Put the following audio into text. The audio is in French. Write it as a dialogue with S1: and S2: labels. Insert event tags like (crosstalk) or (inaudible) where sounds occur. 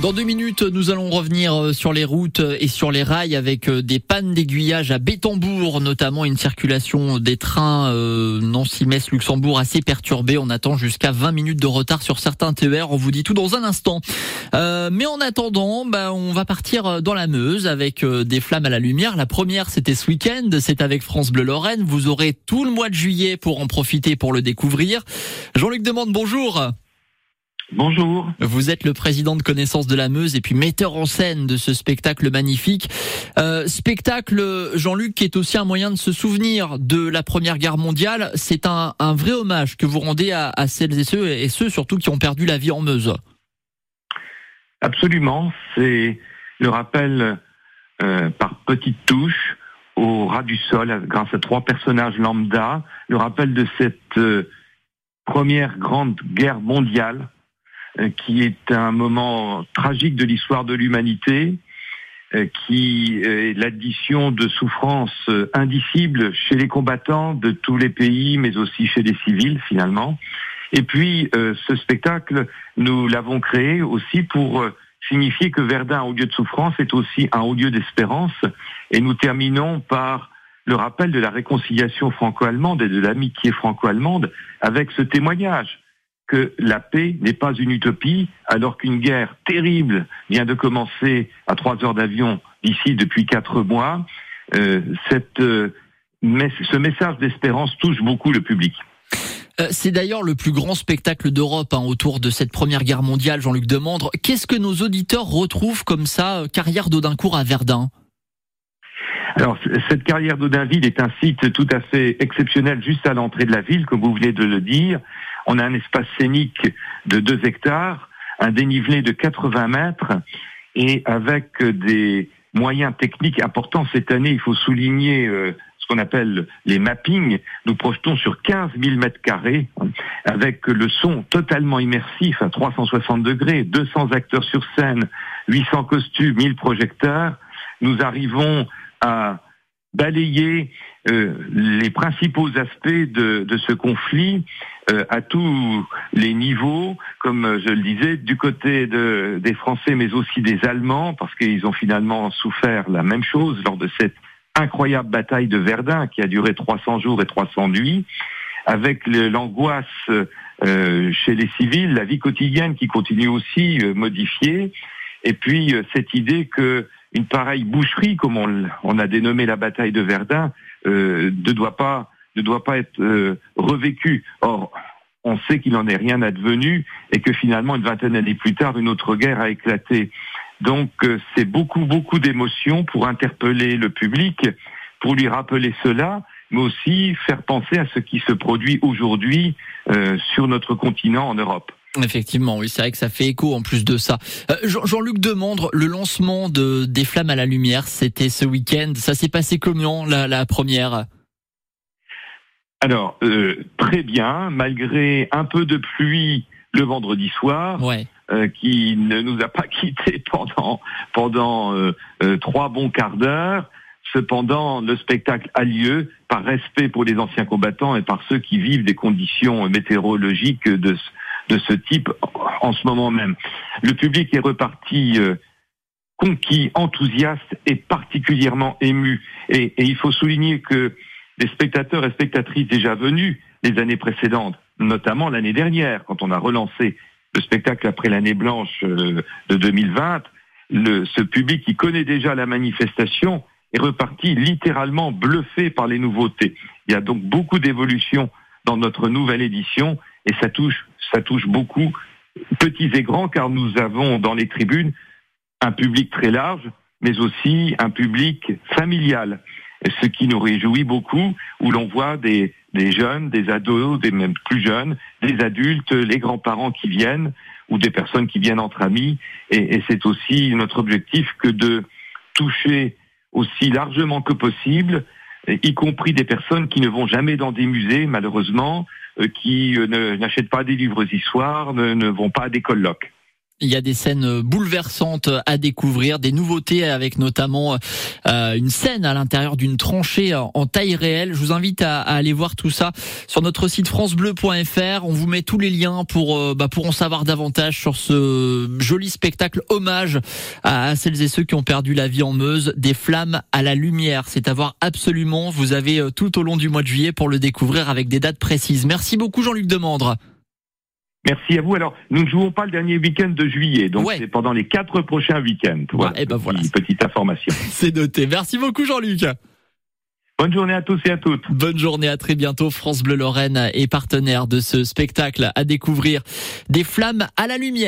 S1: Dans deux minutes, nous allons revenir euh, sur les routes et sur les rails avec euh, des pannes d'aiguillage à Bétambourg, notamment une circulation des trains euh, Nancy-Metz-Luxembourg assez perturbée. On attend jusqu'à 20 minutes de retard sur certains TER. On vous dit tout dans un instant. Euh, mais en attendant, bah, on va partir dans la Meuse avec des flammes à la lumière. La première, c'était ce week-end. C'est avec France Bleu Lorraine. Vous aurez tout le mois de juillet pour en profiter, pour le découvrir. Jean-Luc demande bonjour.
S2: Bonjour.
S1: Vous êtes le président de Connaissance de la Meuse et puis metteur en scène de ce spectacle magnifique. Euh, spectacle, Jean-Luc, qui est aussi un moyen de se souvenir de la Première Guerre mondiale. C'est un, vrai hommage que vous rendez à, celles et ceux, et ceux surtout qui ont perdu la vie en Meuse.
S2: Absolument. C'est le rappel euh, par petites touches au ras du sol, grâce à trois personnages lambda, le rappel de cette euh, première grande guerre mondiale qui est un moment tragique de l'histoire de l'humanité, euh, qui est l'addition de souffrances indicibles chez les combattants de tous les pays, mais aussi chez les civils finalement. Et puis, euh, ce spectacle, nous l'avons créé aussi pour signifier que Verdun, au lieu de souffrance, est aussi un haut lieu d'espérance. Et nous terminons par le rappel de la réconciliation franco-allemande et de l'amitié franco-allemande avec ce témoignage que la paix n'est pas une utopie, alors qu'une guerre terrible vient de commencer à trois heures d'avion ici depuis quatre mois. Euh, cette, euh, ce message d'espérance touche beaucoup le public.
S1: Euh, c'est d'ailleurs le plus grand spectacle d'Europe hein, autour de cette première guerre mondiale, Jean-Luc Demandre. Qu'est-ce que nos auditeurs retrouvent comme ça, carrière d'Audincourt à Verdun?
S2: Alors, cette carrière d'Audinville est un site tout à fait exceptionnel juste à l'entrée de la ville, comme vous venez de le dire. On a un espace scénique de 2 hectares, un dénivelé de 80 mètres et avec des moyens techniques importants cette année. Il faut souligner euh, ce qu'on appelle les mappings. Nous projetons sur 15 000 mètres carrés avec le son totalement immersif à 360 degrés, 200 acteurs sur scène, 800 costumes, 1000 projecteurs. Nous arrivons à balayer euh, les principaux aspects de, ce conflit euh, à tous les niveaux, comme je le disais, du côté de, des Français, mais aussi des Allemands, parce qu'ils ont finalement souffert la même chose lors de cette incroyable bataille de Verdun qui a duré 300 jours et 300 nuits, avec l'angoisse euh, chez les civils, la vie quotidienne qui continue aussi euh, modifiée, et puis cette idée que une pareille boucherie, comme on, a dénommé la bataille de Verdun, ne doit pas ne doit pas être euh, revécu. Or, on sait qu'il n'en est rien advenu et que finalement, une vingtaine d'années plus tard, une autre guerre a éclaté. Donc, euh, c'est beaucoup, beaucoup d'émotions pour interpeller le public, pour lui rappeler cela, mais aussi faire penser à ce qui se produit aujourd'hui euh, sur notre continent en Europe.
S1: Effectivement, oui, c'est vrai que ça fait écho en plus de ça. Jean-Luc Demandre, le lancement de des Flammes à la Lumière, c'était ce week-end. Ça s'est passé comment la, la première?
S2: Alors, euh, très bien, malgré un peu de pluie le vendredi soir, euh, qui ne nous a pas (laughs) quittés pendant pendant euh, trois bons quarts d'heure. Cependant, le spectacle a lieu par respect pour les anciens combattants et par ceux qui vivent des conditions météorologiques de, de ce type en ce moment même. Le public est reparti conquis, enthousiaste et particulièrement ému. et il faut souligner que des spectateurs et spectatrices déjà venus les années précédentes, notamment l'année dernière, quand on a relancé le spectacle après l'année blanche euh, de 2020, le, ce public qui connaît déjà la manifestation est reparti littéralement bluffé par les nouveautés. Il y a donc beaucoup d'évolutions dans notre nouvelle édition et ça touche, ça touche beaucoup, petits et grands, car nous avons dans les tribunes un public très large, mais aussi un public familial ce qui nous réjouit beaucoup, où l'on voit des, jeunes, des ados, des même plus jeunes, des adultes, les grands-parents qui viennent, ou des personnes qui viennent entre amis. Et, c'est aussi notre objectif que de toucher aussi largement que possible, y compris des personnes qui ne vont jamais dans des musées, malheureusement, qui euh, n'achètent pas des livres d'histoire, ne, ne vont pas à des colloques.
S1: Il y a des scènes bouleversantes à découvrir, des nouveautés avec notamment euh, une scène à l'intérieur d'une tranchée en taille réelle. Je vous invite à, aller voir tout ça sur notre site francebleu.fr. On vous met tous les liens pour euh, bah, pour en savoir davantage sur ce joli spectacle hommage à, celles et ceux qui ont perdu la vie en Meuse, des flammes à la lumière. C'est à voir absolument. Vous avez euh, tout au long du mois de juillet pour le découvrir avec des dates précises. Merci beaucoup Jean-Luc Demandre.
S2: Merci à vous. Alors, nous ne jouons pas le dernier week-end de juillet, donc c'est pendant les quatre prochains week-ends.
S1: Voilà, et eh ben voilà.
S2: Petite information. (laughs)
S1: c'est noté. Merci beaucoup, Jean-Luc.
S2: Bonne journée à tous et à toutes.
S1: Bonne journée, à très bientôt. France Bleu Lorraine est partenaire de ce spectacle à découvrir des flammes à la lumière.